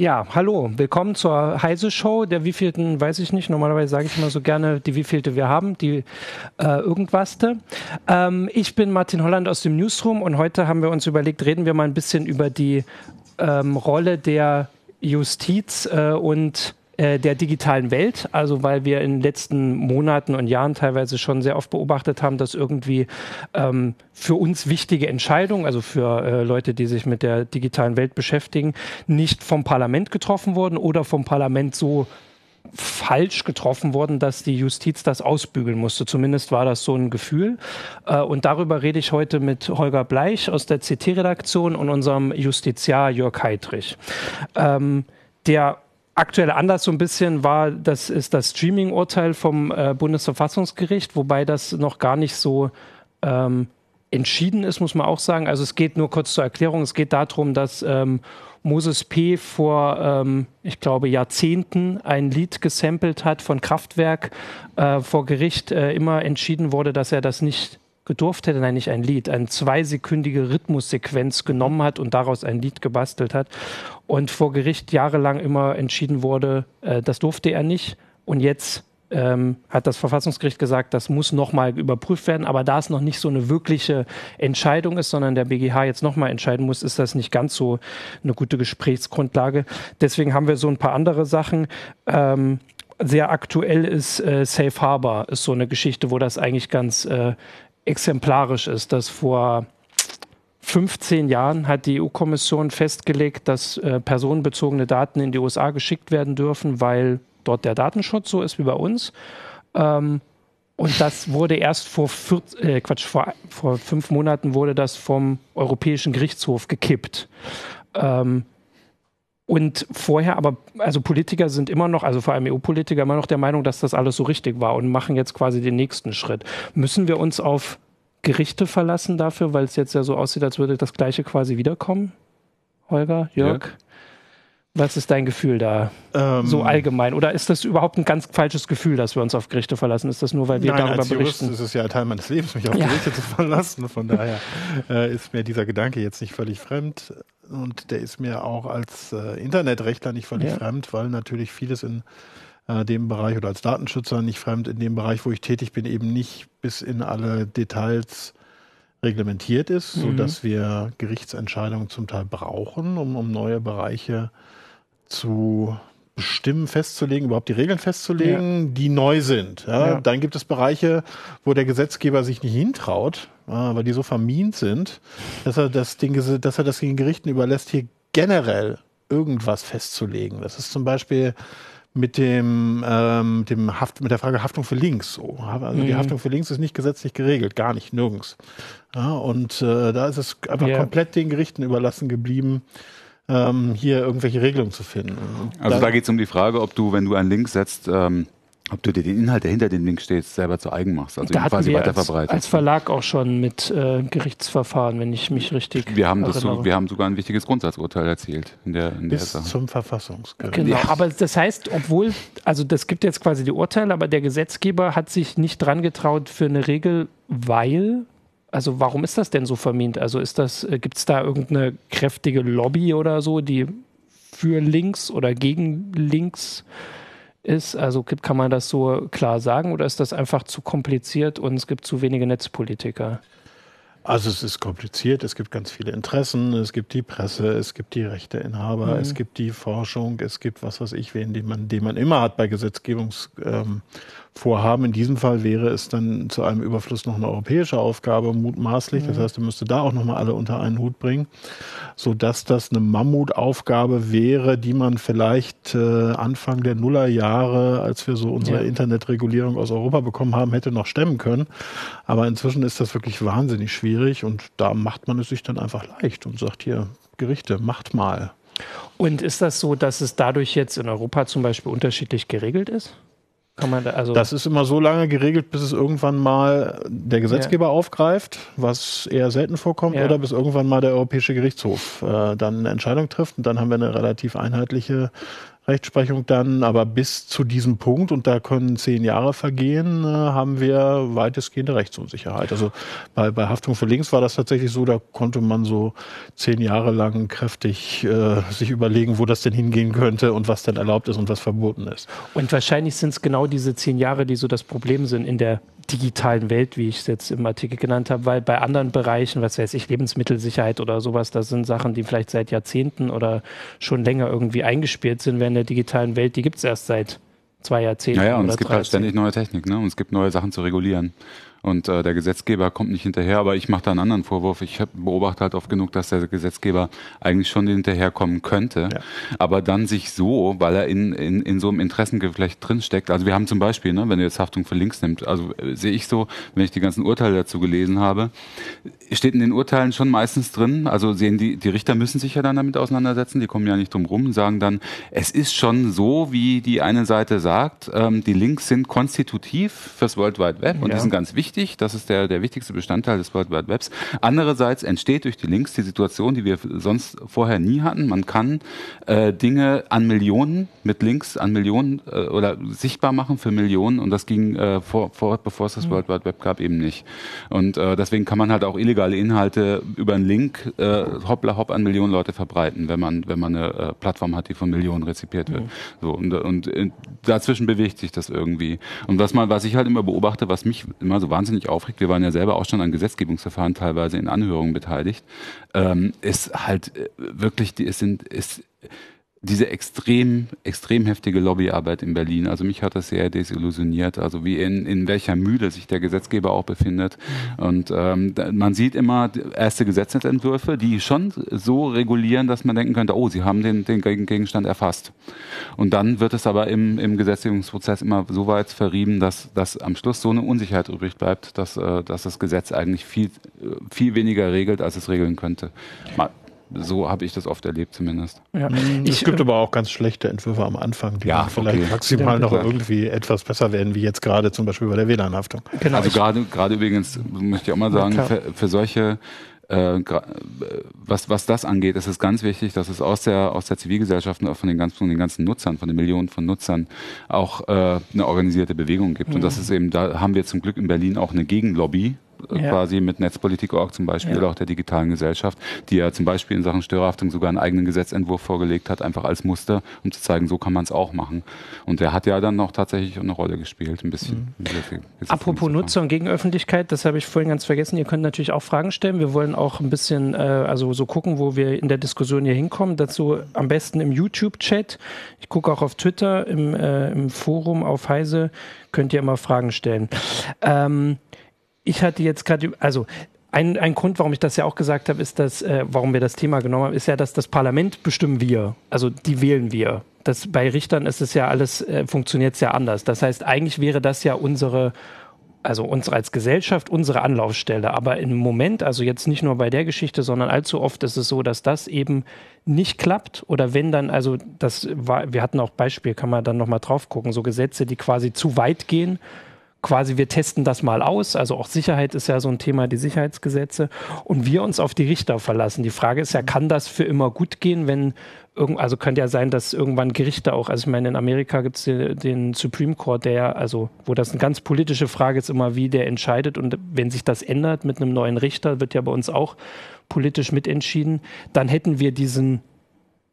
Ja, hallo, willkommen zur Heise Show. Der wievielten weiß ich nicht. Normalerweise sage ich immer so gerne, die wievielte wir haben, die äh, irgendwaste. Ähm, ich bin Martin Holland aus dem Newsroom und heute haben wir uns überlegt, reden wir mal ein bisschen über die ähm, Rolle der Justiz äh, und äh, der digitalen Welt. Also weil wir in den letzten Monaten und Jahren teilweise schon sehr oft beobachtet haben, dass irgendwie ähm, für uns wichtige Entscheidungen, also für äh, Leute, die sich mit der digitalen Welt beschäftigen, nicht vom Parlament getroffen wurden oder vom Parlament so falsch getroffen worden, dass die Justiz das ausbügeln musste. Zumindest war das so ein Gefühl. Äh, und darüber rede ich heute mit Holger Bleich aus der CT-Redaktion und unserem Justiziar Jörg Heidrich. Ähm, der aktuelle Anlass so ein bisschen war, das ist das Streaming-Urteil vom äh, Bundesverfassungsgericht, wobei das noch gar nicht so ähm, entschieden ist, muss man auch sagen. Also es geht nur kurz zur Erklärung, es geht darum, dass ähm, Moses P. vor, ähm, ich glaube, Jahrzehnten ein Lied gesampelt hat von Kraftwerk. Äh, vor Gericht äh, immer entschieden wurde, dass er das nicht gedurft hätte, nein, nicht ein Lied, eine zweisekündige Rhythmussequenz genommen hat und daraus ein Lied gebastelt hat. Und vor Gericht jahrelang immer entschieden wurde, äh, das durfte er nicht. Und jetzt ähm, hat das Verfassungsgericht gesagt, das muss nochmal überprüft werden. Aber da es noch nicht so eine wirkliche Entscheidung ist, sondern der BGH jetzt nochmal entscheiden muss, ist das nicht ganz so eine gute Gesprächsgrundlage. Deswegen haben wir so ein paar andere Sachen. Ähm, sehr aktuell ist äh, Safe Harbor, ist so eine Geschichte, wo das eigentlich ganz äh, exemplarisch ist, dass vor 15 Jahren hat die EU-Kommission festgelegt, dass äh, personenbezogene Daten in die USA geschickt werden dürfen, weil dort der Datenschutz so ist wie bei uns. Ähm, und das wurde erst vor, vier, äh, Quatsch, vor, vor fünf Monaten wurde das vom Europäischen Gerichtshof gekippt. Ähm, und vorher, aber also Politiker sind immer noch, also vor allem EU-Politiker, immer noch der Meinung, dass das alles so richtig war und machen jetzt quasi den nächsten Schritt. Müssen wir uns auf Gerichte verlassen dafür, weil es jetzt ja so aussieht, als würde das Gleiche quasi wiederkommen? Holger, Jörg? Ja. Was ist dein Gefühl da? Ähm, so allgemein? Oder ist das überhaupt ein ganz falsches Gefühl, dass wir uns auf Gerichte verlassen? Ist das nur, weil wir nein, darüber als berichten? Jurist ist es ja Teil meines Lebens, mich auf ja. Gerichte zu verlassen. Von daher äh, ist mir dieser Gedanke jetzt nicht völlig fremd und der ist mir auch als äh, Internetrechtler nicht völlig ja. fremd, weil natürlich vieles in äh, dem Bereich oder als Datenschützer nicht fremd in dem Bereich, wo ich tätig bin, eben nicht bis in alle Details reglementiert ist, mhm. sodass wir Gerichtsentscheidungen zum Teil brauchen, um, um neue Bereiche zu bestimmen, festzulegen, überhaupt die Regeln festzulegen, ja. die neu sind. Ja, ja. Dann gibt es Bereiche, wo der Gesetzgeber sich nicht hintraut, weil die so vermint sind, dass er das, den, dass er das den Gerichten überlässt, hier generell irgendwas festzulegen. Das ist zum Beispiel mit dem, ähm, dem Haft, mit der Frage Haftung für Links so. Also mhm. die Haftung für Links ist nicht gesetzlich geregelt, gar nicht, nirgends. Ja, und äh, da ist es einfach yeah. komplett den Gerichten überlassen geblieben, ähm, hier irgendwelche Regelungen zu finden. Und also da geht es um die Frage, ob du, wenn du einen Link setzt, ähm, ob du dir den Inhalt, der hinter dem Link steht, selber zu eigen machst, also da quasi weiter als, als Verlag auch schon mit äh, Gerichtsverfahren, wenn ich mich richtig wir haben das so, Wir haben sogar ein wichtiges Grundsatzurteil erzielt in der, in Bis der zum Verfassungsgericht. Genau, ja. aber das heißt, obwohl, also das gibt jetzt quasi die Urteile, aber der Gesetzgeber hat sich nicht dran getraut für eine Regel, weil also warum ist das denn so vermint? Also ist das, äh, gibt es da irgendeine kräftige Lobby oder so, die für links oder gegen links ist? Also kann man das so klar sagen oder ist das einfach zu kompliziert und es gibt zu wenige Netzpolitiker? Also es ist kompliziert, es gibt ganz viele Interessen, es gibt die Presse, es gibt die Rechteinhaber, mhm. es gibt die Forschung, es gibt was weiß ich, wen, den man, den man immer hat bei Gesetzgebungsvorhaben. Ähm, In diesem Fall wäre es dann zu einem Überfluss noch eine europäische Aufgabe, mutmaßlich. Mhm. Das heißt, er müsste da auch nochmal alle unter einen Hut bringen, sodass das eine Mammutaufgabe wäre, die man vielleicht äh, Anfang der Nullerjahre, als wir so unsere ja. Internetregulierung aus Europa bekommen haben, hätte noch stemmen können. Aber inzwischen ist das wirklich wahnsinnig schwierig und da macht man es sich dann einfach leicht und sagt hier, Gerichte, macht mal. Und ist das so, dass es dadurch jetzt in Europa zum Beispiel unterschiedlich geregelt ist? Da, also das ist immer so lange geregelt, bis es irgendwann mal der Gesetzgeber ja. aufgreift, was eher selten vorkommt, ja. oder bis irgendwann mal der Europäische Gerichtshof äh, dann eine Entscheidung trifft. Und dann haben wir eine relativ einheitliche Rechtsprechung dann, aber bis zu diesem Punkt, und da können zehn Jahre vergehen, äh, haben wir weitestgehende Rechtsunsicherheit. Also bei, bei Haftung für Links war das tatsächlich so, da konnte man so zehn Jahre lang kräftig äh, sich überlegen, wo das denn hingehen könnte und was denn erlaubt ist und was verboten ist. Und wahrscheinlich sind es genau diese zehn Jahre, die so das Problem sind in der digitalen Welt, wie ich es jetzt im Artikel genannt habe, weil bei anderen Bereichen, was weiß ich, Lebensmittelsicherheit oder sowas, das sind Sachen, die vielleicht seit Jahrzehnten oder schon länger irgendwie eingespielt sind, während der digitalen Welt, die gibt es erst seit zwei Jahrzehnten. Naja, und es gibt halt ständig neue Technik, ne? Und es gibt neue Sachen zu regulieren. Und äh, der Gesetzgeber kommt nicht hinterher, aber ich mache da einen anderen Vorwurf. Ich beobachte halt oft genug, dass der Gesetzgeber eigentlich schon hinterherkommen könnte, ja. aber dann sich so, weil er in, in, in so einem Interessengeflecht drinsteckt. Also wir haben zum Beispiel, ne, wenn du jetzt Haftung für Links nimmt, also äh, sehe ich so, wenn ich die ganzen Urteile dazu gelesen habe, steht in den Urteilen schon meistens drin, also sehen die, die Richter müssen sich ja dann damit auseinandersetzen, die kommen ja nicht drum rum, sagen dann, es ist schon so, wie die eine Seite sagt, ähm, die Links sind konstitutiv fürs World Wide Web ja. und die sind ganz wichtig wichtig. Das ist der, der wichtigste Bestandteil des World Wide Webs. Andererseits entsteht durch die Links die Situation, die wir sonst vorher nie hatten. Man kann äh, Dinge an Millionen mit Links an Millionen äh, oder sichtbar machen für Millionen und das ging äh, vor, vor, bevor es das mhm. World Wide Web gab eben nicht. Und äh, deswegen kann man halt auch illegale Inhalte über einen Link äh, hoppla hopp an Millionen Leute verbreiten, wenn man wenn man eine äh, Plattform hat, die von Millionen rezipiert wird. Mhm. So und, und äh, dazwischen bewegt sich das irgendwie. Und was man was ich halt immer beobachte, was mich immer so wahnsinnig wahnsinnig aufregt, wir waren ja selber auch schon an Gesetzgebungsverfahren teilweise in Anhörungen beteiligt, ähm, ist halt äh, wirklich, es sind, ist, diese extrem, extrem heftige Lobbyarbeit in Berlin. Also mich hat das sehr desillusioniert, also wie in, in welcher Mühle sich der Gesetzgeber auch befindet. Und ähm, man sieht immer erste Gesetzentwürfe, die schon so regulieren, dass man denken könnte, oh, sie haben den, den Gegenstand erfasst. Und dann wird es aber im, im Gesetzgebungsprozess immer so weit verrieben, dass, dass am Schluss so eine Unsicherheit übrig bleibt, dass, äh, dass das Gesetz eigentlich viel, viel weniger regelt, als es regeln könnte. Mal, so habe ich das oft erlebt zumindest. Ja. Mm, es gibt äh, aber auch ganz schlechte Entwürfe am Anfang, die ja, vielleicht okay. maximal noch irgendwie etwas besser werden, wie jetzt gerade zum Beispiel bei der WLAN-Haftung. Genau. Also gerade gerade übrigens möchte ich auch mal sagen, für, für solche äh, was, was das angeht, ist es ganz wichtig, dass es aus der, aus der Zivilgesellschaft und von den, ganzen, von den ganzen Nutzern, von den Millionen von Nutzern auch äh, eine organisierte Bewegung gibt. Mhm. Und das ist eben, da haben wir zum Glück in Berlin auch eine Gegenlobby, ja. quasi mit Netzpolitik.org zum Beispiel ja. oder auch der digitalen Gesellschaft, die ja zum Beispiel in Sachen Störerhaftung sogar einen eigenen Gesetzentwurf vorgelegt hat, einfach als Muster, um zu zeigen, so kann man es auch machen. Und der hat ja dann noch tatsächlich eine Rolle gespielt, ein bisschen. Mhm. Apropos Nutzer und Gegenöffentlichkeit, das habe ich vorhin ganz vergessen. Ihr könnt natürlich auch Fragen stellen. Wir wollen auch ein bisschen, äh, also so gucken, wo wir in der Diskussion hier hinkommen. Dazu am besten im YouTube-Chat. Ich gucke auch auf Twitter, im, äh, im Forum auf Heise könnt ihr immer Fragen stellen. Ähm, ich hatte jetzt gerade, also ein, ein Grund, warum ich das ja auch gesagt habe, ist, dass, äh, warum wir das Thema genommen haben, ist ja, dass das Parlament bestimmen wir. Also die wählen wir. Das, bei Richtern ist es ja alles, äh, funktioniert es ja anders. Das heißt, eigentlich wäre das ja unsere, also uns als Gesellschaft, unsere Anlaufstelle. Aber im Moment, also jetzt nicht nur bei der Geschichte, sondern allzu oft ist es so, dass das eben nicht klappt. Oder wenn dann, also das war, wir hatten auch Beispiel, kann man dann nochmal drauf gucken, so Gesetze, die quasi zu weit gehen quasi, wir testen das mal aus. Also auch Sicherheit ist ja so ein Thema, die Sicherheitsgesetze. Und wir uns auf die Richter verlassen. Die Frage ist ja, kann das für immer gut gehen, wenn also könnte ja sein, dass irgendwann Gerichte auch, also ich meine, in Amerika gibt es den, den, Supreme Court, der, also wo das eine ganz politische Frage ist, immer wie der entscheidet. Und wenn sich das ändert mit einem neuen Richter, wird ja bei uns auch politisch mitentschieden, dann hätten wir diesen,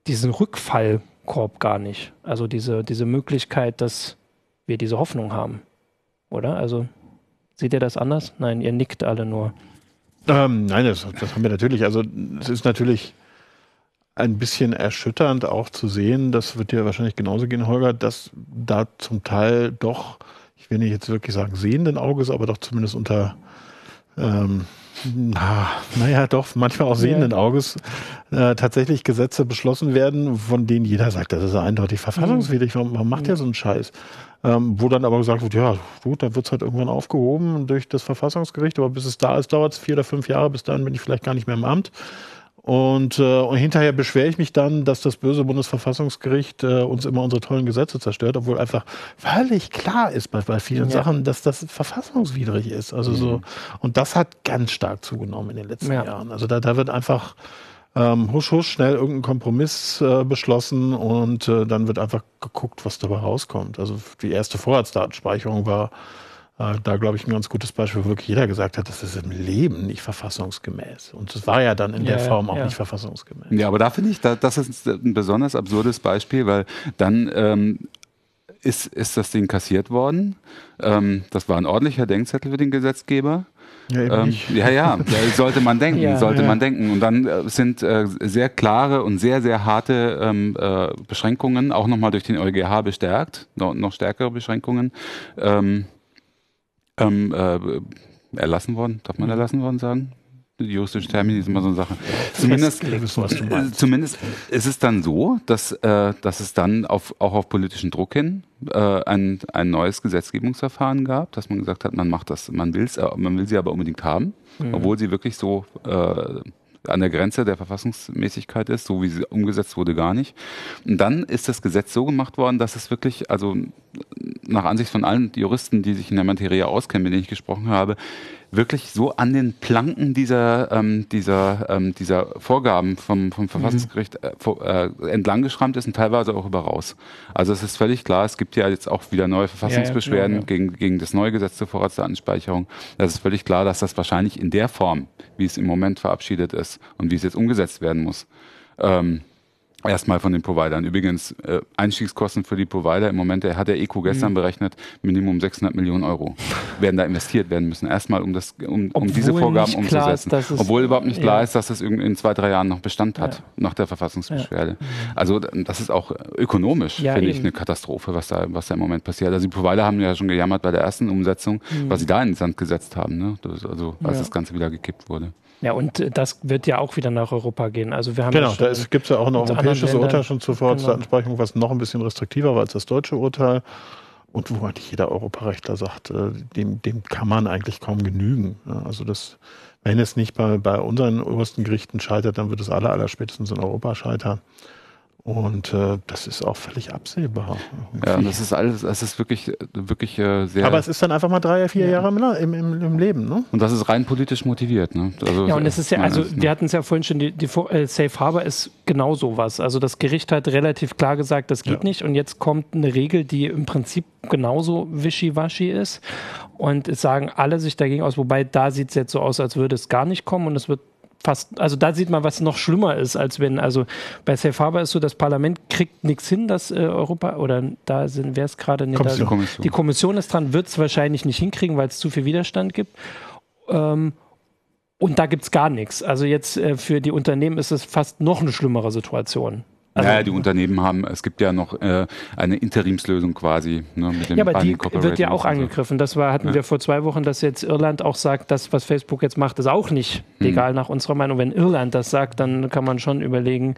diesen Rückfallkorb gar nicht. Also diese, diese Möglichkeit, dass wir diese Hoffnung haben oder? Also seht ihr das anders? Nein, ihr nickt alle nur. Ähm, nein, das, das haben wir natürlich. Also es ist natürlich ein bisschen erschütternd auch zu sehen, das wird dir wahrscheinlich genauso gehen, Holger, dass da zum Teil doch, ich will nicht jetzt wirklich sagen sehenden Auges, aber doch zumindest unter ähm, na, naja, doch, manchmal auch sehenden. Auges äh, tatsächlich Gesetze beschlossen werden, von denen jeder sagt, das ist eindeutig verfassungswidrig. Warum, warum macht ihr so einen Scheiß? Ähm, wo dann aber gesagt wird, ja, gut, dann wird es halt irgendwann aufgehoben durch das Verfassungsgericht, aber bis es da ist, dauert es vier oder fünf Jahre, bis dahin bin ich vielleicht gar nicht mehr im Amt. Und, äh, und hinterher beschwere ich mich dann, dass das böse Bundesverfassungsgericht äh, uns immer unsere tollen Gesetze zerstört, obwohl einfach völlig klar ist bei, bei vielen ja. Sachen, dass das verfassungswidrig ist. Also mhm. so, und das hat ganz stark zugenommen in den letzten ja. Jahren. Also da, da wird einfach ähm, husch, husch, schnell irgendeinen Kompromiss äh, beschlossen und äh, dann wird einfach geguckt, was dabei rauskommt. Also die erste Vorratsdatenspeicherung war äh, da, glaube ich, ein ganz gutes Beispiel, wo wirklich jeder gesagt hat, das ist im Leben nicht verfassungsgemäß. Und es war ja dann in ja, der Form auch ja. nicht verfassungsgemäß. Ja, aber da finde ich, da, das ist ein besonders absurdes Beispiel, weil dann ähm, ist, ist das Ding kassiert worden. Ähm, das war ein ordentlicher Denkzettel für den Gesetzgeber. Ja, ähm, ja, ja, sollte man denken, ja, sollte ja. man denken. Und dann äh, sind äh, sehr klare und sehr, sehr harte ähm, äh, Beschränkungen, auch nochmal durch den EuGH bestärkt, noch, noch stärkere Beschränkungen, ähm, ähm äh, erlassen worden. Darf man mhm. erlassen worden sagen? Juristische Termini ist immer so eine Sache. Zumindest, äh, zumindest ist es dann so, dass, äh, dass es dann auf, auch auf politischen Druck hin äh, ein, ein neues Gesetzgebungsverfahren gab, dass man gesagt hat, man macht das, man will es, äh, man will sie aber unbedingt haben, mhm. obwohl sie wirklich so äh, an der Grenze der Verfassungsmäßigkeit ist, so wie sie umgesetzt wurde, gar nicht. Und dann ist das Gesetz so gemacht worden, dass es wirklich, also nach Ansicht von allen Juristen, die sich in der Materie auskennen, mit denen ich gesprochen habe, wirklich so an den Planken dieser, ähm, dieser, ähm, dieser Vorgaben vom, vom Verfassungsgericht äh, äh, entlang geschrammt ist und teilweise auch über raus. Also es ist völlig klar, es gibt ja jetzt auch wieder neue Verfassungsbeschwerden ja, ja, Gegen, gegen das neue Gesetz zur Vorratsdatenspeicherung. Es ist völlig klar, dass das wahrscheinlich in der Form, wie es im Moment verabschiedet ist und wie es jetzt umgesetzt werden muss, ähm, Erstmal von den Providern. Übrigens, äh, Einstiegskosten für die Provider im Moment, der hat der ECO gestern mhm. berechnet, Minimum 600 Millionen Euro werden da investiert werden müssen. Erstmal, um, das, um, um diese Vorgaben umzusetzen. Ist, Obwohl überhaupt nicht klar ja. ist, dass das in zwei, drei Jahren noch Bestand hat, ja. nach der Verfassungsbeschwerde. Ja. Also das ist auch ökonomisch, finde ich, eine Katastrophe, was da, was da im Moment passiert. Also die Provider haben ja schon gejammert bei der ersten Umsetzung, mhm. was sie da in den Sand gesetzt haben, ne? das, also als das Ganze wieder gekippt wurde. Ja, und äh, das wird ja auch wieder nach Europa gehen. Also wir haben genau, ja da gibt es ja auch ein europäisches Urteil schon zur Vorratsdatenspeicherung, genau. was noch ein bisschen restriktiver war als das deutsche Urteil. Und wo eigentlich jeder Europarechtler sagt, äh, dem, dem kann man eigentlich kaum genügen. Also das, wenn es nicht bei, bei unseren obersten Gerichten scheitert, dann wird es aller, aller spätestens in Europa scheitern. Und äh, das ist auch völlig absehbar. Irgendwie. Ja, das ist alles, das ist wirklich, wirklich äh, sehr. Aber es ist dann einfach mal drei, vier ja. Jahre im, im, im, Leben, ne? Und das ist rein politisch motiviert, ne? Also, ja, und es ist ja, also ist, ne? wir hatten es ja vorhin schon, die, die äh, Safe Harbor ist genau sowas. Also das Gericht hat relativ klar gesagt, das geht ja. nicht. Und jetzt kommt eine Regel, die im Prinzip genauso wischiwaschi ist. Und es sagen alle sich dagegen aus, wobei da sieht es jetzt so aus, als würde es gar nicht kommen und es wird fast, also da sieht man, was noch schlimmer ist, als wenn, also bei Safe Harbor ist so, das Parlament kriegt nichts hin, dass äh, Europa, oder da sind, wer es gerade Kommission. Da, Kommission. die Kommission ist dran, wird es wahrscheinlich nicht hinkriegen, weil es zu viel Widerstand gibt. Ähm, und da gibt es gar nichts. Also jetzt äh, für die Unternehmen ist es fast noch eine schlimmere Situation. Also, naja, die Unternehmen haben, es gibt ja noch äh, eine Interimslösung quasi. Ne, mit dem ja, aber die wird ja auch angegriffen. Das war, hatten ja. wir vor zwei Wochen, dass jetzt Irland auch sagt, das, was Facebook jetzt macht, ist auch nicht hm. legal hm. nach unserer Meinung. Wenn Irland das sagt, dann kann man schon überlegen,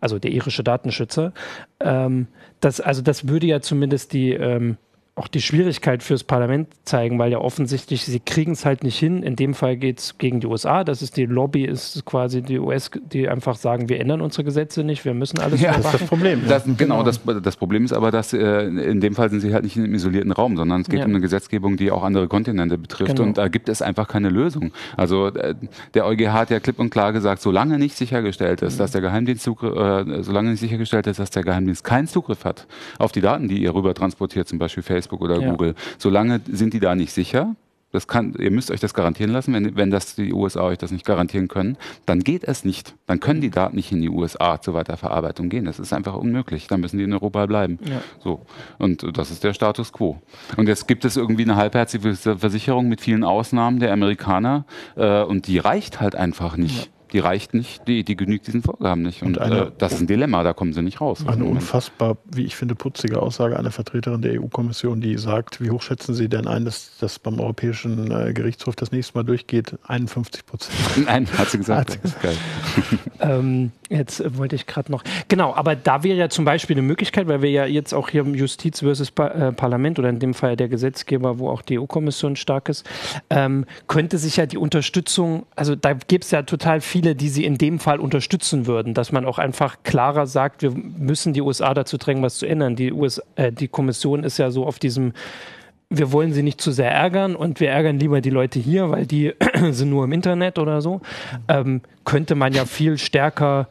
also der irische Datenschützer, ähm, das, also das würde ja zumindest die ähm, auch die Schwierigkeit fürs Parlament zeigen, weil ja offensichtlich sie kriegen es halt nicht hin. In dem Fall geht es gegen die USA. Das ist die Lobby, ist quasi die US, die einfach sagen, wir ändern unsere Gesetze nicht, wir müssen alles ja, das ist das Problem. Das, genau, genau, Das, das Problem ist aber, dass äh, in dem Fall sind sie halt nicht in einem isolierten Raum, sondern es geht ja. um eine Gesetzgebung, die auch andere Kontinente betrifft genau. und da gibt es einfach keine Lösung. Also äh, der EuGH hat ja klipp und klar gesagt, solange nicht sichergestellt ist, mhm. dass der Geheimdienst äh, solange nicht sichergestellt ist, dass der Geheimdienst keinen Zugriff hat auf die Daten, die ihr rüber transportiert, zum Beispiel Facebook Facebook oder ja. Google. Solange sind die da nicht sicher. Das kann, ihr müsst euch das garantieren lassen. Wenn, wenn das die USA euch das nicht garantieren können, dann geht es nicht. Dann können die Daten nicht in die USA zur Weiterverarbeitung gehen. Das ist einfach unmöglich. Dann müssen die in Europa bleiben. Ja. So. Und das ist der Status quo. Und jetzt gibt es irgendwie eine halbherzige Versicherung mit vielen Ausnahmen der Amerikaner. Äh, und die reicht halt einfach nicht. Ja die reicht nicht, die, die genügt diesen Vorgaben nicht. Und, und eine, äh, das ist ein Dilemma, da kommen sie nicht raus. Eine unfassbar, wie ich finde, putzige Aussage einer Vertreterin der EU-Kommission, die sagt, wie hoch schätzen Sie denn ein, dass das beim Europäischen äh, Gerichtshof das nächste Mal durchgeht? 51 Prozent. Nein, hat sie gesagt. Hat sie gesagt. ähm, jetzt wollte ich gerade noch, genau, aber da wäre ja zum Beispiel eine Möglichkeit, weil wir ja jetzt auch hier im Justiz versus pa äh, Parlament oder in dem Fall der Gesetzgeber, wo auch die EU-Kommission stark ist, ähm, könnte sich ja die Unterstützung, also da gibt es ja total viel Ziele, die sie in dem Fall unterstützen würden, dass man auch einfach klarer sagt, wir müssen die USA dazu drängen, was zu ändern. Die, US, äh, die Kommission ist ja so auf diesem wir wollen sie nicht zu sehr ärgern und wir ärgern lieber die Leute hier, weil die sind nur im Internet oder so, ähm, könnte man ja viel stärker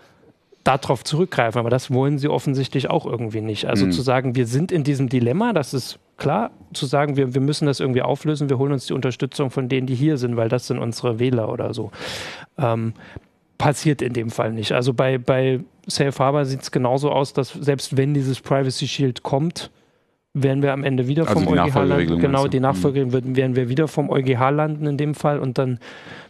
darauf zurückgreifen. Aber das wollen sie offensichtlich auch irgendwie nicht. Also mhm. zu sagen, wir sind in diesem Dilemma, das ist klar. Zu sagen, wir, wir müssen das irgendwie auflösen, wir holen uns die Unterstützung von denen, die hier sind, weil das sind unsere Wähler oder so. Ähm, passiert in dem Fall nicht. Also bei, bei Safe Harbor sieht es genauso aus, dass selbst wenn dieses Privacy Shield kommt, werden wir am Ende wieder also vom EuGH landen. Genau, die Nachfolgeregelung werden, werden wir wieder vom EuGH landen in dem Fall und dann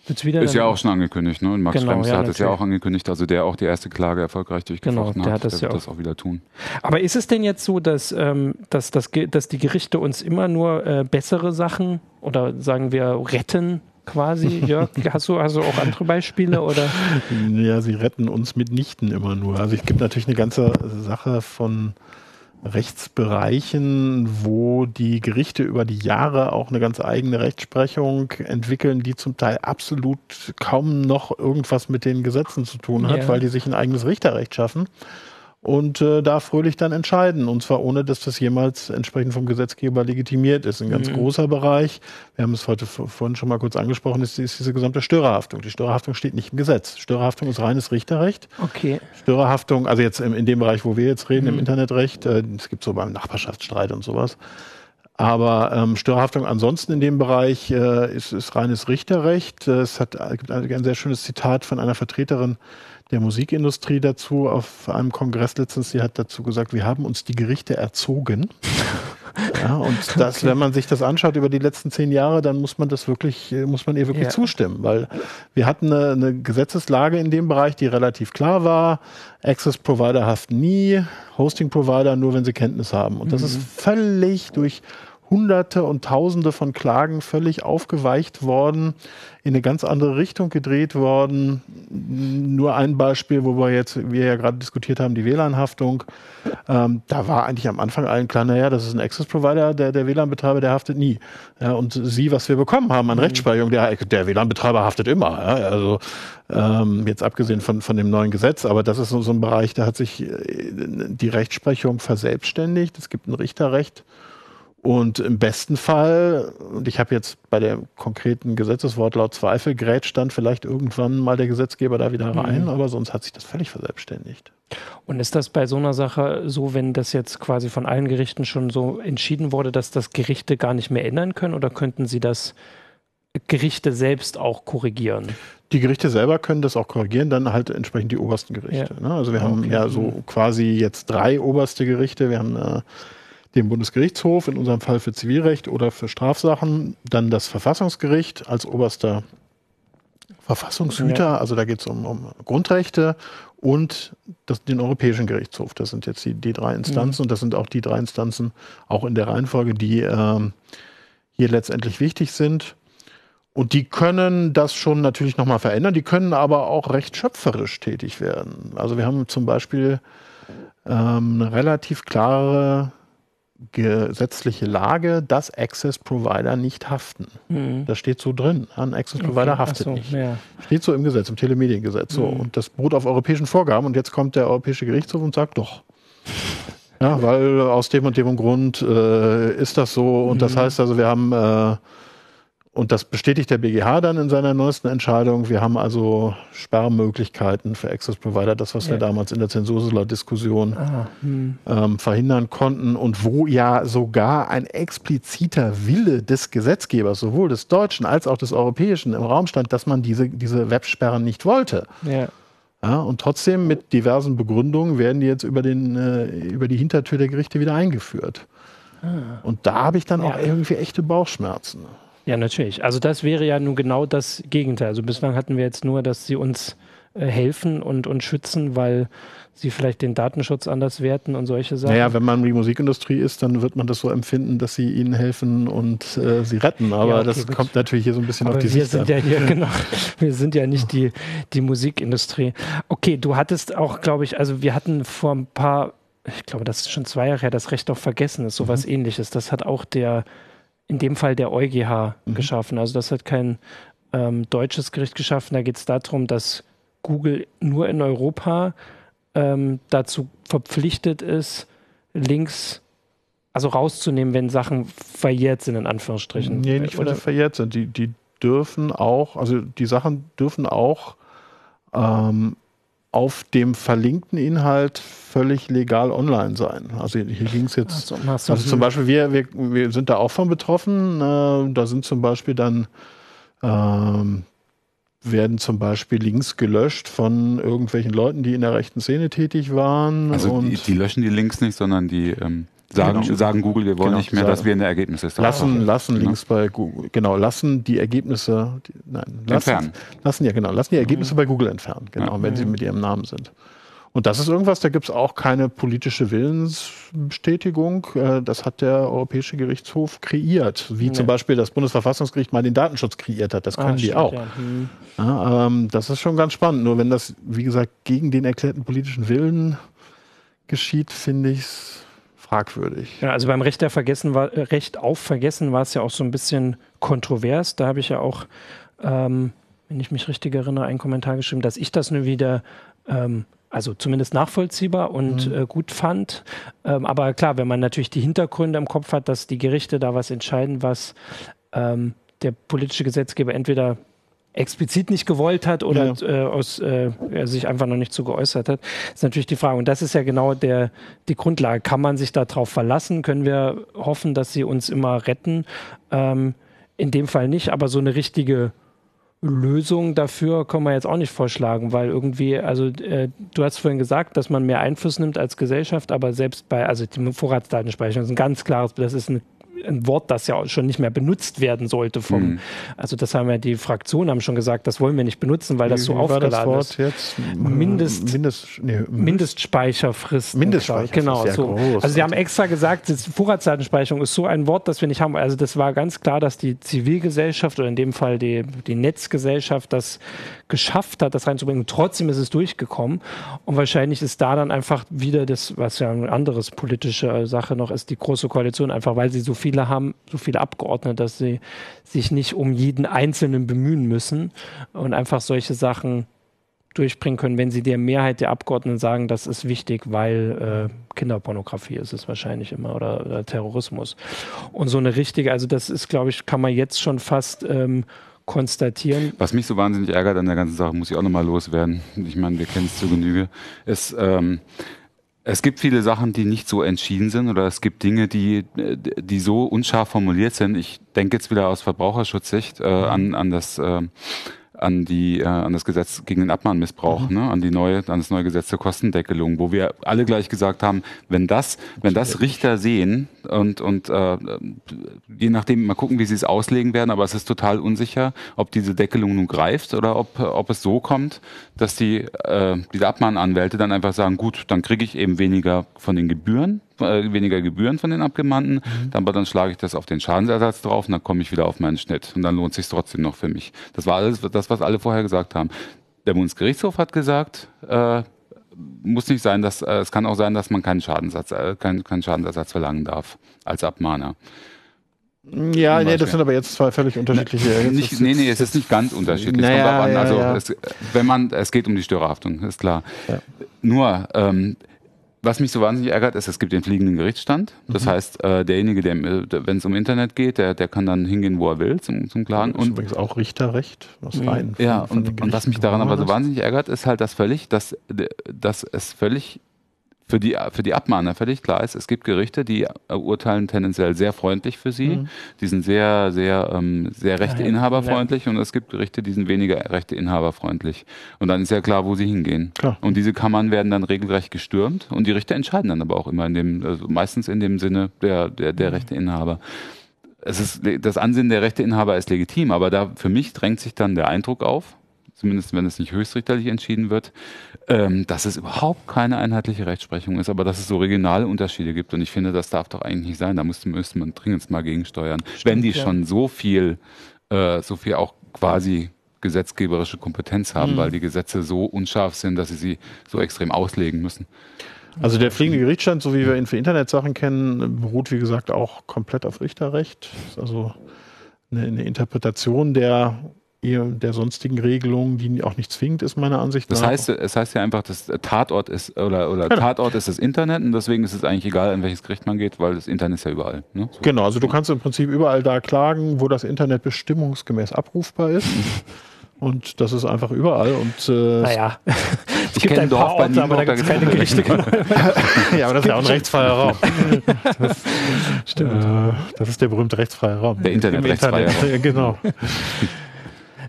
wird es wieder. Ist ja auch schon angekündigt, ne? Und Max genau, Schrems ja, hat es ja auch angekündigt, also der auch die erste Klage erfolgreich durchgefochten genau, der hat, hat das der ja wird auch. das auch wieder tun. Aber ist es denn jetzt so, dass, ähm, dass, dass, dass die Gerichte uns immer nur äh, bessere Sachen oder sagen wir retten quasi, Jörg? Hast du also auch andere Beispiele oder? Ja, sie retten uns mitnichten immer nur. Also es gibt natürlich eine ganze Sache von Rechtsbereichen, wo die Gerichte über die Jahre auch eine ganz eigene Rechtsprechung entwickeln, die zum Teil absolut kaum noch irgendwas mit den Gesetzen zu tun hat, ja. weil die sich ein eigenes Richterrecht schaffen und äh, da fröhlich dann entscheiden. Und zwar ohne, dass das jemals entsprechend vom Gesetzgeber legitimiert ist. Ein ganz mhm. großer Bereich, wir haben es heute vorhin schon mal kurz angesprochen, ist, ist diese gesamte Störerhaftung. Die Störerhaftung steht nicht im Gesetz. Störerhaftung ist reines Richterrecht. Okay. Störerhaftung, also jetzt in, in dem Bereich, wo wir jetzt reden, mhm. im Internetrecht, äh, es gibt so beim Nachbarschaftsstreit und sowas. Aber ähm, Störerhaftung ansonsten in dem Bereich äh, ist, ist reines Richterrecht. Es hat, gibt ein, ein sehr schönes Zitat von einer Vertreterin der Musikindustrie dazu auf einem Kongress letztens. Sie hat dazu gesagt, wir haben uns die Gerichte erzogen. Ja, und das, okay. wenn man sich das anschaut über die letzten zehn Jahre, dann muss man das wirklich, muss man ihr wirklich ja. zustimmen, weil wir hatten eine, eine, Gesetzeslage in dem Bereich, die relativ klar war. Access Provider haften nie, Hosting Provider nur, wenn sie Kenntnis haben. Und das mhm. ist völlig durch Hunderte und Tausende von Klagen völlig aufgeweicht worden, in eine ganz andere Richtung gedreht worden. Nur ein Beispiel, wo wir jetzt, wir ja gerade diskutiert haben, die WLAN-Haftung. Ähm, da war eigentlich am Anfang allen klar, naja, das ist ein Access-Provider, der, der WLAN-Betreiber, der haftet nie. Ja, und sie, was wir bekommen haben an mhm. Rechtsprechung, der, der WLAN-Betreiber haftet immer. Ja, also ähm, jetzt abgesehen von, von dem neuen Gesetz, aber das ist so, so ein Bereich, da hat sich äh, die Rechtsprechung verselbstständigt. Es gibt ein Richterrecht und im besten Fall, und ich habe jetzt bei der konkreten Gesetzeswortlaut Zweifel, grätscht dann vielleicht irgendwann mal der Gesetzgeber da wieder rein, mhm. aber sonst hat sich das völlig verselbstständigt. Und ist das bei so einer Sache so, wenn das jetzt quasi von allen Gerichten schon so entschieden wurde, dass das Gerichte gar nicht mehr ändern können oder könnten sie das Gerichte selbst auch korrigieren? Die Gerichte selber können das auch korrigieren, dann halt entsprechend die obersten Gerichte. Ja. Ne? Also wir okay. haben ja so mhm. quasi jetzt drei oberste Gerichte. Wir haben äh, dem Bundesgerichtshof, in unserem Fall für Zivilrecht oder für Strafsachen, dann das Verfassungsgericht als oberster Verfassungshüter, ja. also da geht es um, um, Grundrechte und das, den Europäischen Gerichtshof. Das sind jetzt die, die drei Instanzen mhm. und das sind auch die drei Instanzen, auch in der Reihenfolge, die ähm, hier letztendlich wichtig sind. Und die können das schon natürlich nochmal verändern, die können aber auch recht schöpferisch tätig werden. Also wir haben zum Beispiel ähm, eine relativ klare gesetzliche Lage, dass Access Provider nicht haften. Mhm. Das steht so drin. Ein Access Provider okay. haftet so, nicht. Ja. Steht so im Gesetz, im Telemediengesetz. So. Mhm. Und das beruht auf europäischen Vorgaben. Und jetzt kommt der Europäische Gerichtshof und sagt doch. Ja, weil aus dem und dem Grund äh, ist das so. Und mhm. das heißt also, wir haben äh, und das bestätigt der BGH dann in seiner neuesten Entscheidung. Wir haben also Sperrmöglichkeiten für Access Provider, das, was ja. wir damals in der Zensursula-Diskussion ah, hm. ähm, verhindern konnten und wo ja sogar ein expliziter Wille des Gesetzgebers, sowohl des deutschen als auch des europäischen, im Raum stand, dass man diese, diese Websperren nicht wollte. Ja. Ja, und trotzdem mit diversen Begründungen werden die jetzt über, den, äh, über die Hintertür der Gerichte wieder eingeführt. Ah. Und da habe ich dann auch irgendwie echte Bauchschmerzen. Ja, natürlich. Also das wäre ja nun genau das Gegenteil. Also bislang hatten wir jetzt nur, dass sie uns äh, helfen und, und schützen, weil sie vielleicht den Datenschutz anders werten und solche Sachen. Naja, wenn man die Musikindustrie ist, dann wird man das so empfinden, dass sie ihnen helfen und äh, sie retten. Aber ja, okay, das gut. kommt natürlich hier so ein bisschen Aber auf die wir Sicht sind ja hier, genau. Wir sind ja nicht die, die Musikindustrie. Okay, du hattest auch, glaube ich, also wir hatten vor ein paar, ich glaube, das ist schon zwei Jahre her, das Recht auf Vergessen ist sowas mhm. ähnliches. Das hat auch der in dem Fall der EuGH mhm. geschaffen. Also das hat kein ähm, deutsches Gericht geschaffen. Da geht es darum, dass Google nur in Europa ähm, dazu verpflichtet ist, Links also rauszunehmen, wenn Sachen verjährt sind, in Anführungsstrichen. Nee, nicht, wenn sie verjährt sind. Die, die dürfen auch, also die Sachen dürfen auch ähm, auf dem verlinkten Inhalt völlig legal online sein. Also hier ging es jetzt, so, also zum Beispiel wir, wir, wir sind da auch von betroffen. Äh, da sind zum Beispiel dann ähm, werden zum Beispiel Links gelöscht von irgendwelchen Leuten, die in der rechten Szene tätig waren. Also die, die, löschen die Links nicht, sondern die ähm, sagen, genau. sagen Google, wir wollen genau, nicht mehr, sagen, dass wir in der Ergebnisliste lassen. Haben. Lassen genau. Links bei Google, genau, lassen die Ergebnisse, die, nein, lassen, entfernen. Lassen, ja, genau, lassen die Ergebnisse mhm. bei Google entfernen, genau, ja. wenn sie mit ihrem Namen sind. Und das ist irgendwas, da gibt es auch keine politische Willensbestätigung. Äh, das hat der Europäische Gerichtshof kreiert, wie nee. zum Beispiel das Bundesverfassungsgericht mal den Datenschutz kreiert hat. Das können ah, die stimmt, auch. Ja. Hm. Ja, ähm, das ist schon ganz spannend. Nur wenn das, wie gesagt, gegen den erklärten politischen Willen geschieht, finde ich es fragwürdig. Ja, also beim Recht, Vergessen war, Recht auf Vergessen war es ja auch so ein bisschen kontrovers. Da habe ich ja auch, ähm, wenn ich mich richtig erinnere, einen Kommentar geschrieben, dass ich das nur wieder ähm, also zumindest nachvollziehbar und mhm. äh, gut fand. Ähm, aber klar, wenn man natürlich die Hintergründe im Kopf hat, dass die Gerichte da was entscheiden, was ähm, der politische Gesetzgeber entweder explizit nicht gewollt hat oder ja. äh, aus, äh, er sich einfach noch nicht zu geäußert hat, ist natürlich die Frage. Und das ist ja genau der, die Grundlage. Kann man sich darauf verlassen? Können wir hoffen, dass sie uns immer retten? Ähm, in dem Fall nicht, aber so eine richtige Lösung dafür können wir jetzt auch nicht vorschlagen, weil irgendwie, also äh, du hast vorhin gesagt, dass man mehr Einfluss nimmt als Gesellschaft, aber selbst bei, also die Vorratsdatenspeicherung ist ein ganz klares, das ist ein ein Wort, das ja schon nicht mehr benutzt werden sollte vom, mhm. also das haben ja die Fraktionen haben schon gesagt, das wollen wir nicht benutzen, weil das so aufgeladen das Wort ist. Jetzt? Mindest, Mindest, nee, Mindestspeicherfrist. Mindestspeicherfrist, genau. So. Groß. Also sie haben extra gesagt, Vorratsdatenspeicherung ist so ein Wort, das wir nicht haben. Also das war ganz klar, dass die Zivilgesellschaft oder in dem Fall die, die Netzgesellschaft das geschafft hat, das reinzubringen. Trotzdem ist es durchgekommen. Und wahrscheinlich ist da dann einfach wieder das, was ja eine andere politische Sache noch ist, die Große Koalition, einfach weil sie so viele haben, so viele Abgeordnete, dass sie sich nicht um jeden Einzelnen bemühen müssen und einfach solche Sachen durchbringen können, wenn sie der Mehrheit der Abgeordneten sagen, das ist wichtig, weil äh, Kinderpornografie ist es wahrscheinlich immer oder, oder, Terrorismus. Und so eine richtige, also das ist, glaube ich, kann man jetzt schon fast ähm, konstatieren. Was mich so wahnsinnig ärgert an der ganzen Sache, muss ich auch nochmal loswerden. Ich meine, wir kennen es zu Genüge. Ist, ähm, es gibt viele Sachen, die nicht so entschieden sind oder es gibt Dinge, die, die so unscharf formuliert sind. Ich denke jetzt wieder aus Verbraucherschutzsicht äh, an, an das äh, an die äh, an das Gesetz gegen den Abmahnmissbrauch, mhm. ne, an die neue an das neue Gesetz zur Kostendeckelung, wo wir alle gleich gesagt haben, wenn das wenn das Richter sehen und und äh, je nachdem mal gucken, wie sie es auslegen werden, aber es ist total unsicher, ob diese Deckelung nun greift oder ob ob es so kommt, dass die äh, diese Abmahnanwälte dann einfach sagen, gut, dann kriege ich eben weniger von den Gebühren äh, weniger Gebühren von den Abgemahnten, mhm. dann, aber dann schlage ich das auf den Schadensersatz drauf und dann komme ich wieder auf meinen Schnitt und dann lohnt sich trotzdem noch für mich. Das war alles das, was alle vorher gesagt haben. Der Bundesgerichtshof hat gesagt, äh, muss nicht sein, dass äh, es kann auch sein, dass man keinen Schadensersatz, äh, keinen, keinen Schadensersatz verlangen darf als Abmahner. Ja, nee, das sind aber jetzt zwei völlig unterschiedliche. Na, nicht, nee, nee, es ist nicht ganz unterschiedlich. Naja, an. Also, ja. Es, wenn man, es geht um die Störerhaftung, ist klar. Ja. Nur, ähm, was mich so wahnsinnig ärgert, ist, es gibt den fliegenden Gerichtsstand. Das mhm. heißt, äh, derjenige, der, wenn es um Internet geht, der, der kann dann hingehen, wo er will zum, zum Klagen. Das ist und übrigens auch Richterrecht, was mhm. rein. Ja, von, von und, und was mich daran aber so wahnsinnig ärgert, ist halt das völlig, dass, dass es völlig für die, für die Abmahner völlig klar ist, es gibt Gerichte, die urteilen tendenziell sehr freundlich für sie, mhm. die sind sehr, sehr, ähm, sehr rechteinhaberfreundlich ja, ja. und es gibt Gerichte, die sind weniger rechteinhaberfreundlich. Und dann ist ja klar, wo sie hingehen. Klar. Und diese Kammern werden dann regelrecht gestürmt und die Richter entscheiden dann aber auch immer in dem, also meistens in dem Sinne der, der, der mhm. Rechteinhaber es ist, das Ansinnen der Rechteinhaber ist legitim, aber da für mich drängt sich dann der Eindruck auf, zumindest wenn es nicht höchstrichterlich entschieden wird, ähm, dass es überhaupt keine einheitliche Rechtsprechung ist, aber dass es so regionale Unterschiede gibt. Und ich finde, das darf doch eigentlich nicht sein. Da müsste, müsste man dringend mal gegensteuern. Stimmt, wenn die ja. schon so viel, äh, so viel auch quasi gesetzgeberische Kompetenz haben, mhm. weil die Gesetze so unscharf sind, dass sie sie so extrem auslegen müssen. Also der fliegende Gerichtsstand, so wie wir ihn für Internetsachen kennen, beruht wie gesagt auch komplett auf Richterrecht. Also eine, eine Interpretation der der sonstigen Regelungen, die auch nicht zwingend ist, meiner Ansicht nach. Das heißt, es heißt ja einfach, dass Tatort ist oder, oder genau. Tatort ist das Internet und deswegen ist es eigentlich egal, an welches Gericht man geht, weil das Internet ist ja überall. Ne? So. Genau, also du kannst im Prinzip überall da klagen, wo das Internet bestimmungsgemäß abrufbar ist. Und das ist einfach überall. Und, äh, naja, es gibt ein paar Orte, aber da gibt es keine Gerichte. ja, aber das ist ja auch ein rechtsfreier Raum. Das, Stimmt. Äh, das ist der berühmte rechtsfreie Raum. Der Internet-rechtsfreie Internet. Raum. genau.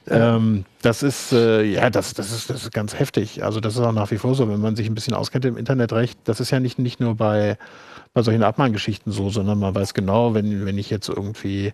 Ähm, das ist äh, ja das, das ist das ist ganz heftig. Also das ist auch nach wie vor so, wenn man sich ein bisschen auskennt im Internetrecht. Das ist ja nicht nicht nur bei bei solchen Abmahngeschichten so, sondern man weiß genau, wenn wenn ich jetzt irgendwie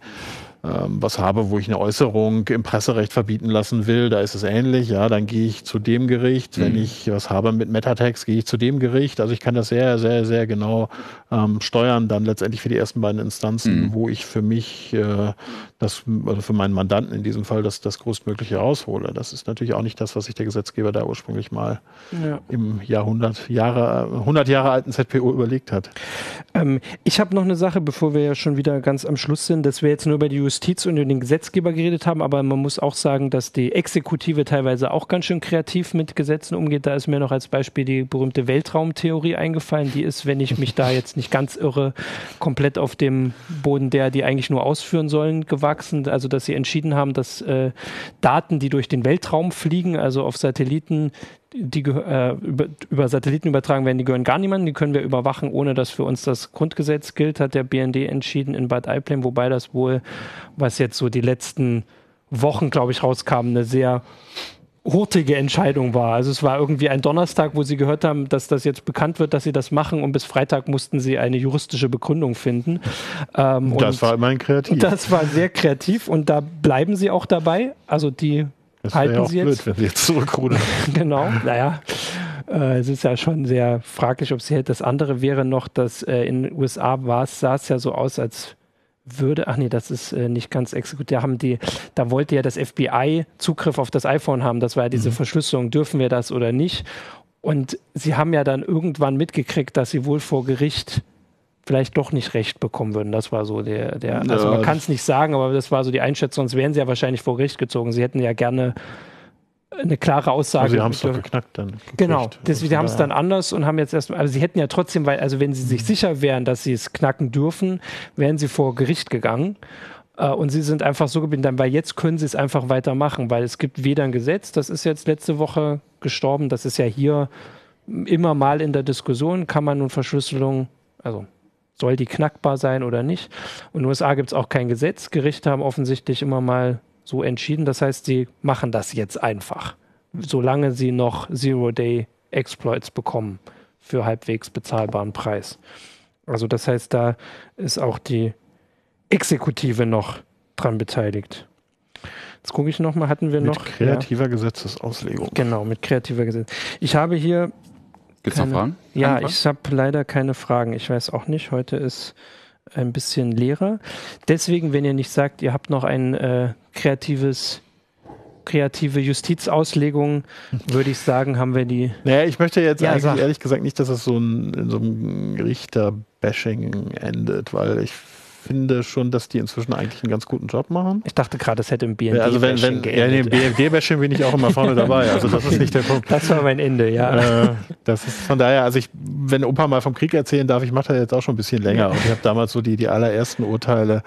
was habe, wo ich eine Äußerung im Presserecht verbieten lassen will, da ist es ähnlich, ja, dann gehe ich zu dem Gericht. Mhm. Wenn ich was habe mit Metatext, gehe ich zu dem Gericht. Also ich kann das sehr, sehr, sehr genau ähm, steuern, dann letztendlich für die ersten beiden Instanzen, mhm. wo ich für mich äh, das, also für meinen Mandanten in diesem Fall, das, das größtmögliche raushole. Das ist natürlich auch nicht das, was sich der Gesetzgeber da ursprünglich mal ja. im Jahrhundert Jahre, 100 Jahre alten ZPO überlegt hat. Ähm, ich habe noch eine Sache, bevor wir ja schon wieder ganz am Schluss sind, dass wir jetzt nur über die Justiz und den Gesetzgeber geredet haben, aber man muss auch sagen, dass die Exekutive teilweise auch ganz schön kreativ mit Gesetzen umgeht. Da ist mir noch als Beispiel die berühmte Weltraumtheorie eingefallen. Die ist, wenn ich mich da jetzt nicht ganz irre, komplett auf dem Boden der, die eigentlich nur ausführen sollen, gewachsen gewachsen, also dass sie entschieden haben, dass äh, Daten, die durch den Weltraum fliegen, also auf Satelliten, die äh, über, über, Satelliten übertragen werden, die gehören gar niemandem, die können wir überwachen, ohne dass für uns das Grundgesetz gilt, hat der BND entschieden in Bad Aibling, wobei das wohl, was jetzt so die letzten Wochen, glaube ich, rauskam, eine sehr hurtige Entscheidung war. Also es war irgendwie ein Donnerstag, wo sie gehört haben, dass das jetzt bekannt wird, dass sie das machen und bis Freitag mussten sie eine juristische Begründung finden. Ähm, das war immerhin kreativ. Das war sehr kreativ und da bleiben sie auch dabei. Also die das halten ja auch sie jetzt. Blöd, wenn sie jetzt zurückrudern. genau, naja. Äh, es ist ja schon sehr fraglich, ob sie hält. Das andere wäre noch, dass äh, in den USA war es, sah es ja so aus, als würde, ach nee, das ist äh, nicht ganz exekutiert, da haben die, da wollte ja das FBI Zugriff auf das iPhone haben, das war ja diese mhm. Verschlüsselung, dürfen wir das oder nicht? Und sie haben ja dann irgendwann mitgekriegt, dass sie wohl vor Gericht vielleicht doch nicht recht bekommen würden. Das war so der, der also ja. man kann es nicht sagen, aber das war so die Einschätzung, sonst wären sie ja wahrscheinlich vor Gericht gezogen. Sie hätten ja gerne eine klare Aussage. Also sie haben es doch geknackt dann. Gekriegt. Genau, das, sie haben es dann anders und haben jetzt erstmal, also sie hätten ja trotzdem, weil, also wenn sie sich mhm. sicher wären, dass sie es knacken dürfen, wären sie vor Gericht gegangen. Äh, und sie sind einfach so geblieben, weil jetzt können sie es einfach weitermachen, weil es gibt weder ein Gesetz, das ist jetzt letzte Woche gestorben, das ist ja hier immer mal in der Diskussion, kann man nun Verschlüsselung, also soll die knackbar sein oder nicht. Und in den USA gibt es auch kein Gesetz. Gerichte haben offensichtlich immer mal so entschieden. Das heißt, sie machen das jetzt einfach, solange sie noch Zero-Day-Exploits bekommen für halbwegs bezahlbaren Preis. Also das heißt, da ist auch die Exekutive noch dran beteiligt. Jetzt gucke ich nochmal, hatten wir mit noch. Kreativer ja, Gesetzesauslegung. Genau, mit kreativer Gesetz. Ich habe hier. Gibt es noch Fragen? Ja, ich habe leider keine Fragen. Ich weiß auch nicht. Heute ist ein bisschen leerer. Deswegen, wenn ihr nicht sagt, ihr habt noch ein äh, kreatives kreative Justizauslegung, würde ich sagen, haben wir die. Naja, ich möchte jetzt ja, ehrlich gesagt nicht, dass es so ein, in so einem Richter-Bashing endet, weil ich finde schon, dass die inzwischen eigentlich einen ganz guten Job machen. Ich dachte gerade, das hätte im BND also wenn, wenn, Ja, in dem BND-Bashing bin ich auch immer vorne dabei. Also das ist nicht der Punkt. Das war mein Ende, ja. Äh, das ist von daher, also ich, wenn Opa mal vom Krieg erzählen darf, ich mache das jetzt auch schon ein bisschen länger. Und ich habe damals so die, die allerersten Urteile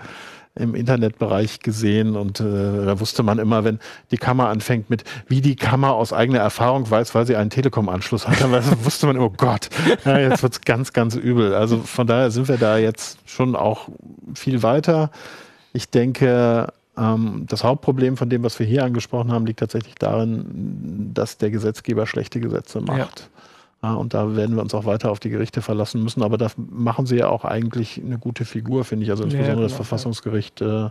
im Internetbereich gesehen und äh, da wusste man immer, wenn die Kammer anfängt mit, wie die Kammer aus eigener Erfahrung weiß, weil sie einen Telekom-Anschluss hat, dann wusste man, oh Gott, ja, jetzt wird's ganz, ganz übel. Also von daher sind wir da jetzt schon auch viel weiter. Ich denke, ähm, das Hauptproblem von dem, was wir hier angesprochen haben, liegt tatsächlich darin, dass der Gesetzgeber schlechte Gesetze macht. Ja. Ja, und da werden wir uns auch weiter auf die Gerichte verlassen müssen. Aber da machen sie ja auch eigentlich eine gute Figur, finde ich. Also insbesondere ja, genau, das Verfassungsgericht, äh,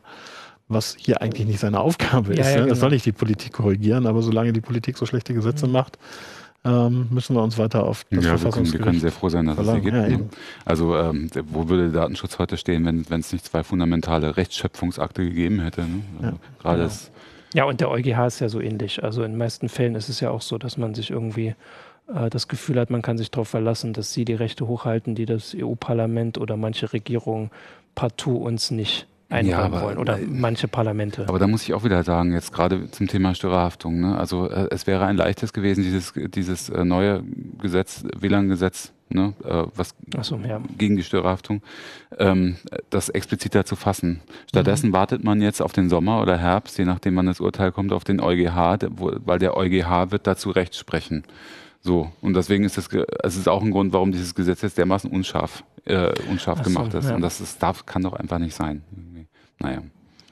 was hier eigentlich nicht seine Aufgabe ja, ist. Ne? Genau. Das soll nicht die Politik korrigieren, aber solange die Politik so schlechte Gesetze mhm. macht, ähm, müssen wir uns weiter auf das ja, Verfassungsgericht wir können, wir können sehr froh sein, dass verlangen. es sie gibt. Ja, also ähm, wo würde der Datenschutz heute stehen, wenn es nicht zwei fundamentale Rechtsschöpfungsakte gegeben hätte? Ne? Also gerade genau. das ja, und der EuGH ist ja so ähnlich. Also in den meisten Fällen ist es ja auch so, dass man sich irgendwie das Gefühl hat, man kann sich darauf verlassen, dass sie die Rechte hochhalten, die das EU-Parlament oder manche Regierungen partout uns nicht einräumen ja, wollen oder äh, manche Parlamente. Aber da muss ich auch wieder sagen, jetzt gerade zum Thema Störerhaftung, ne? also äh, es wäre ein leichtes gewesen, dieses, dieses äh, neue Gesetz, WLAN-Gesetz, ne? äh, was so, ja. gegen die Störerhaftung, ähm, das expliziter zu fassen. Stattdessen mhm. wartet man jetzt auf den Sommer oder Herbst, je nachdem wann das Urteil kommt, auf den EuGH, wo, weil der EuGH wird dazu Recht sprechen. So, und deswegen ist das, es ist auch ein Grund, warum dieses Gesetz jetzt dermaßen unscharf, äh, unscharf so, gemacht ist. Ja. Und das ist, darf, kann doch einfach nicht sein. Naja.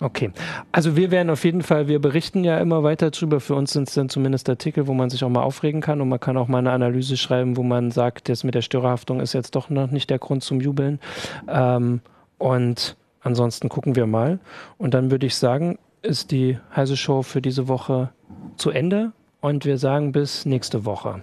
Okay, also wir werden auf jeden Fall, wir berichten ja immer weiter drüber. Für uns sind es dann zumindest Artikel, wo man sich auch mal aufregen kann und man kann auch mal eine Analyse schreiben, wo man sagt, das mit der Störerhaftung ist jetzt doch noch nicht der Grund zum Jubeln. Ähm, und ansonsten gucken wir mal. Und dann würde ich sagen, ist die Heise Show für diese Woche zu Ende und wir sagen bis nächste Woche.